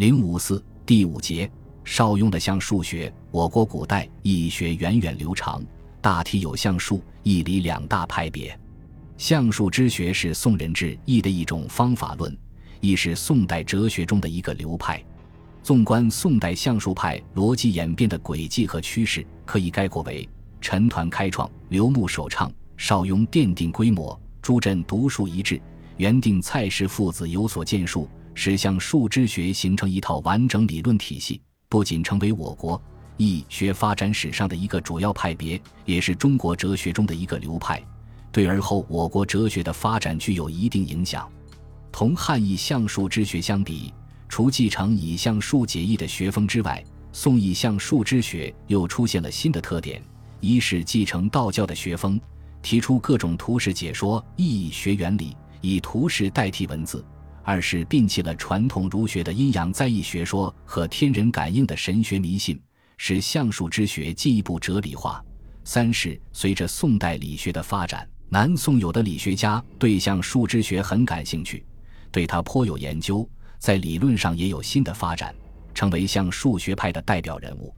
零五四第五节，邵雍的象数学。我国古代易学源远流长，大体有象数、易理两大派别。象数之学是宋人治易的一种方法论，亦是宋代哲学中的一个流派。纵观宋代象数派逻辑演变的轨迹和趋势，可以概括为：陈抟开创，刘牧首倡，邵雍奠定规模，朱桢独树一帜，元定、蔡氏父子有所建树，使象数之学形成一套完整理论体系，不仅成为我国易学发展史上的一个主要派别，也是中国哲学中的一个流派，对而后我国哲学的发展具有一定影响。同汉易象数之学相比。除继承以象数解义的学风之外，宋以象数之学又出现了新的特点：一是继承道教的学风，提出各种图式解说，意义学原理，以图式代替文字；二是摒弃了传统儒学的阴阳在意学说和天人感应的神学迷信，使相数之学进一步哲理化；三是随着宋代理学的发展，南宋有的理学家对相数之学很感兴趣，对他颇有研究。在理论上也有新的发展，成为相数学派的代表人物。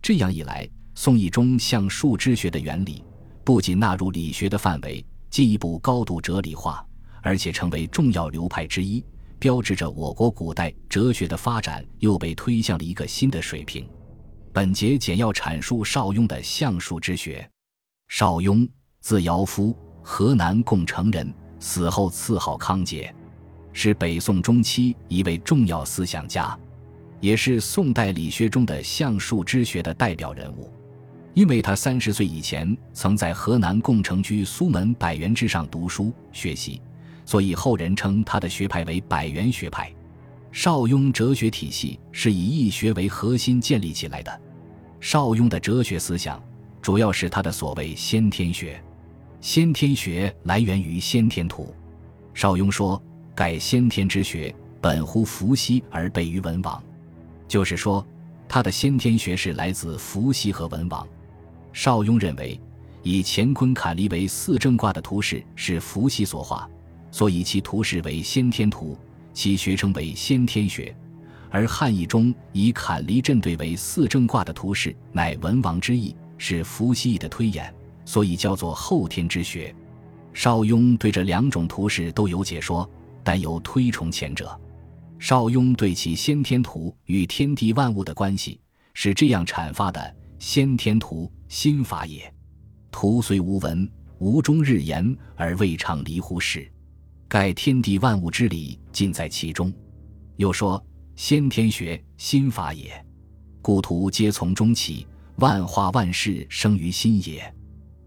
这样一来，宋义中相数之学的原理不仅纳入理学的范围，进一步高度哲理化，而且成为重要流派之一，标志着我国古代哲学的发展又被推向了一个新的水平。本节简要阐述邵雍的象数之学。邵雍，字尧夫，河南共城人，死后赐号康节。是北宋中期一位重要思想家，也是宋代理学中的象数之学的代表人物。因为他三十岁以前曾在河南共城居苏门百元之上读书学习，所以后人称他的学派为百元学派。邵雍哲学体系是以易学为核心建立起来的。邵雍的哲学思想主要是他的所谓先天学。先天学来源于先天图。邵雍说。盖先天之学，本乎伏羲而备于文王，就是说，他的先天学是来自伏羲和文王。邵雍认为，以乾坤坎离为四正卦的图式是伏羲所画，所以其图式为先天图，其学称为先天学；而汉译中以坎离震兑为四正卦的图式乃文王之意，是伏羲的推演，所以叫做后天之学。邵雍对这两种图式都有解说。但有推崇前者，邵雍对其先天图与天地万物的关系是这样阐发的：先天图，心法也。图虽无文，无终日言而未尝离乎世。盖天地万物之理尽在其中。又说：先天学，心法也。故图皆从中起，万化万事生于心也。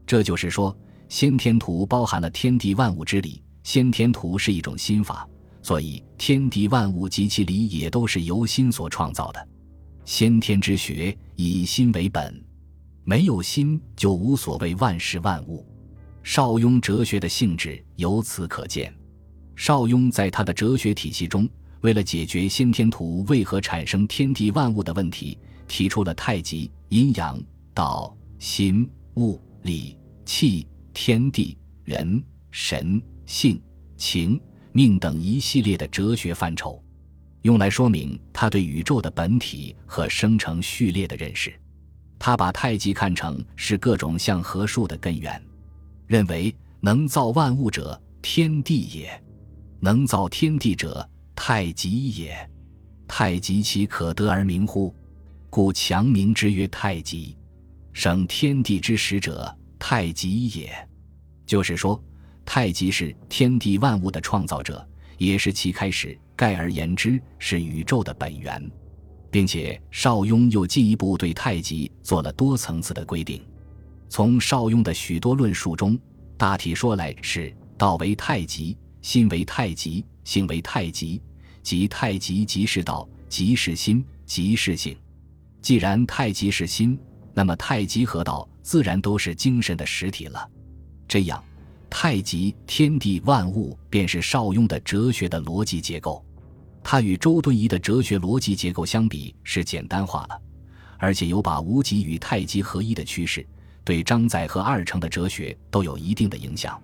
这就是说，先天图包含了天地万物之理。先天图是一种心法，所以天地万物及其理也都是由心所创造的。先天之学以心为本，没有心就无所谓万事万物。邵雍哲学的性质由此可见。邵雍在他的哲学体系中，为了解决先天图为何产生天地万物的问题，提出了太极、阴阳、道、心、物、理、气、天地、人、神。性、情、命等一系列的哲学范畴，用来说明他对宇宙的本体和生成序列的认识。他把太极看成是各种象和数的根源，认为能造万物者天地也，能造天地者太极也。太极其可得而名乎？故强名之曰太极。生天地之始者太极也。就是说。太极是天地万物的创造者，也是其开始。概而言之，是宇宙的本源，并且邵雍又进一步对太极做了多层次的规定。从邵雍的许多论述中，大体说来是：道为太极，心为太极，性为太极，即太极即是道，即是心，即是性。既然太极是心，那么太极和道自然都是精神的实体了。这样。太极天地万物便是邵雍的哲学的逻辑结构，它与周敦颐的哲学逻辑结构相比是简单化了，而且有把无极与太极合一的趋势，对张载和二程的哲学都有一定的影响。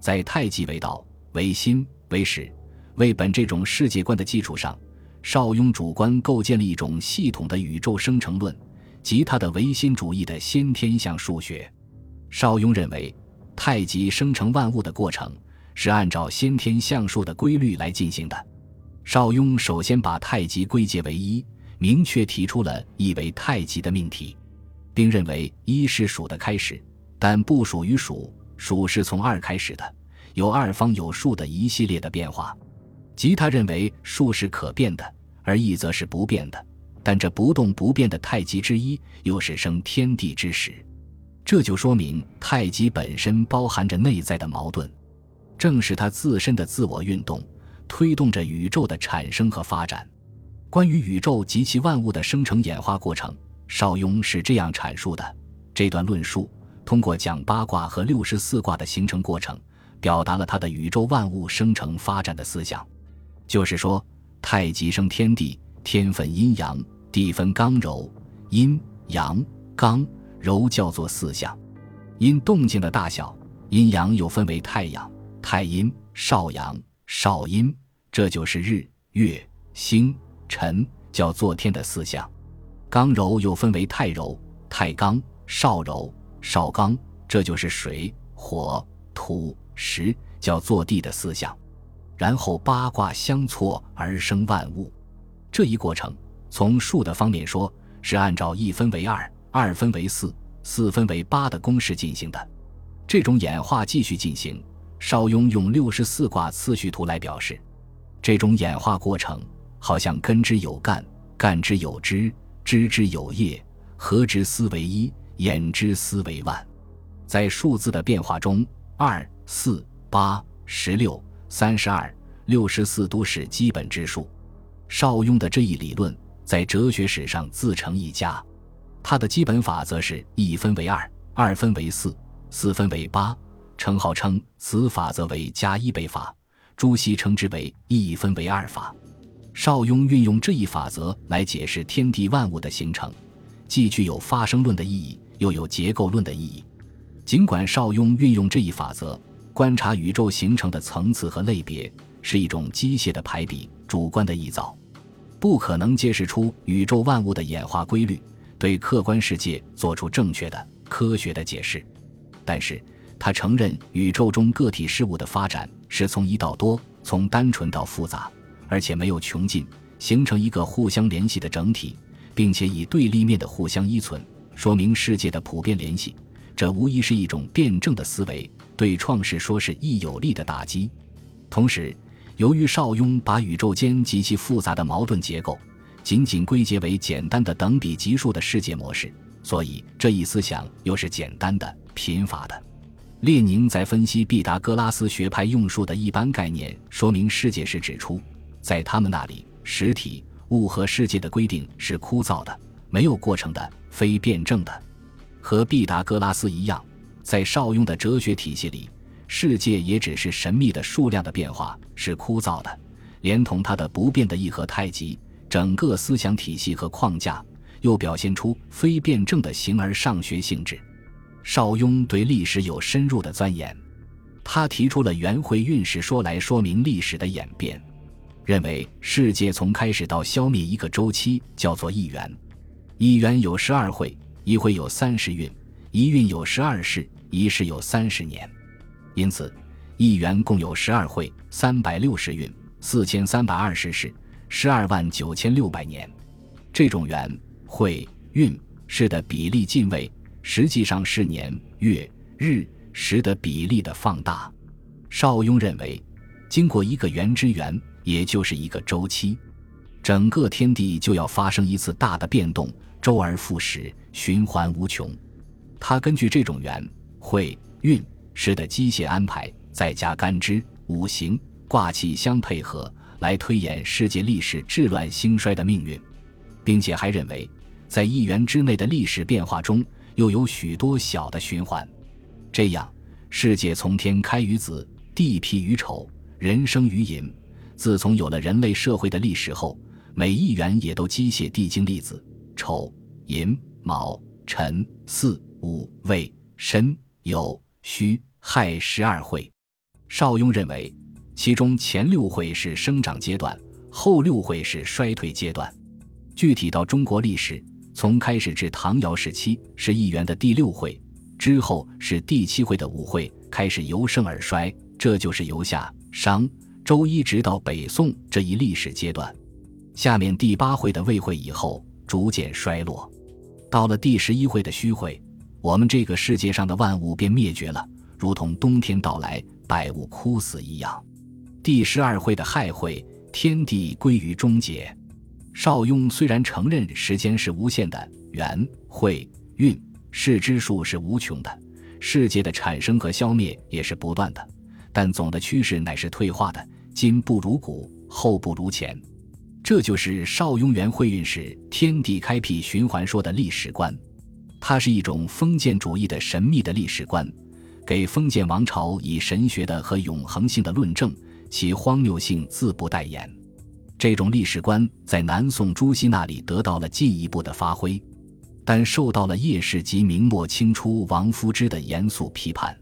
在太极为道、为心、为始、为本这种世界观的基础上，邵雍主观构建了一种系统的宇宙生成论，即他的唯心主义的先天象数学。邵雍认为，太极生成万物的过程是按照先天象数的规律来进行的。邵雍首先把太极归结为一，明确提出了一为太极的命题，并认为一是数的开始，但不属于数，数是从二开始的，有二方有数的一系列的变化。即他认为数是可变的，而一则是不变的，但这不动不变的太极之一又是生天地之始。这就说明太极本身包含着内在的矛盾，正是它自身的自我运动推动着宇宙的产生和发展。关于宇宙及其万物的生成演化过程，邵雍是这样阐述的：这段论述通过讲八卦和六十四卦的形成过程，表达了他的宇宙万物生成发展的思想。就是说，太极生天地，天分阴阳，地分刚柔，阴阳刚。柔叫做四象，因动静的大小，阴阳又分为太阳、太阴、少阳、少阴，这就是日、月、星、辰，叫做天的四象。刚柔又分为太柔、太刚、少柔、少刚，这就是水、火、土、十，叫做地的思想。然后八卦相错而生万物，这一过程从数的方面说，是按照一分为二。二分为四，四分为八的公式进行的，这种演化继续进行。邵雍用六十四卦次序图来表示，这种演化过程好像根之有干，干之有枝，枝之有叶，合之思为一，演之思为万。在数字的变化中，二、四、八、十六、三十二、六十四都是基本之数。邵雍的这一理论在哲学史上自成一家。他的基本法则是一分为二，二分为四，四分为八。称号称此法则为加一倍法，朱熹称之为一分为二法。邵雍运用这一法则来解释天地万物的形成，既具有发生论的意义，又有结构论的意义。尽管邵雍运用这一法则观察宇宙形成的层次和类别是一种机械的排比、主观的臆造，不可能揭示出宇宙万物的演化规律。对客观世界做出正确的科学的解释，但是他承认宇宙中个体事物的发展是从一到多，从单纯到复杂，而且没有穷尽，形成一个互相联系的整体，并且以对立面的互相依存，说明世界的普遍联系。这无疑是一种辩证的思维，对创世说是亦有力的打击。同时，由于邵雍把宇宙间极其复杂的矛盾结构。仅仅归结为简单的等比级数的世界模式，所以这一思想又是简单的、贫乏的。列宁在分析毕达哥拉斯学派用数的一般概念说明世界时指出，在他们那里，实体物和世界的规定是枯燥的、没有过程的、非辩证的。和毕达哥拉斯一样，在邵雍的哲学体系里，世界也只是神秘的数量的变化，是枯燥的，连同它的不变的一和太极。整个思想体系和框架又表现出非辩证的形而上学性质。邵雍对历史有深入的钻研，他提出了圆会运势说来说明历史的演变，认为世界从开始到消灭一个周期叫做一元，一元有十二会，一会有三十运，一运有十二世，一世有三十年，因此一元共有十二会，三百六十运，四千三百二十世。十二万九千六百年，这种元会运势的比例进位，实际上是年月日时的比例的放大。邵雍认为，经过一个元之元，也就是一个周期，整个天地就要发生一次大的变动，周而复始，循环无穷。他根据这种元会运势的机械安排，再加干支、五行、卦气相配合。来推演世界历史治乱兴衰的命运，并且还认为，在一元之内的历史变化中，又有许多小的循环。这样，世界从天开于子，地辟于丑，人生于寅。自从有了人类社会的历史后，每一元也都机械递进粒子：丑、寅、卯、辰、巳、午、未、申、酉、戌、亥十二会。邵雍认为。其中前六会是生长阶段，后六会是衰退阶段。具体到中国历史，从开始至唐尧时期是一元的第六会，之后是第七会的五会，开始由盛而衰，这就是由夏、商、周一直到北宋这一历史阶段。下面第八会的魏会以后逐渐衰落，到了第十一会的虚会，我们这个世界上的万物便灭绝了，如同冬天到来，百物枯死一样。第十二会的亥会，天地归于终结。邵雍虽然承认时间是无限的，元、会、运、世之数是无穷的，世界的产生和消灭也是不断的，但总的趋势乃是退化的，今不如古，后不如前。这就是邵雍元会运时天地开辟循环说的历史观，它是一种封建主义的神秘的历史观，给封建王朝以神学的和永恒性的论证，其荒谬性自不待言。这种历史观在南宋朱熹那里得到了进一步的发挥，但受到了叶氏及明末清初王夫之的严肃批判。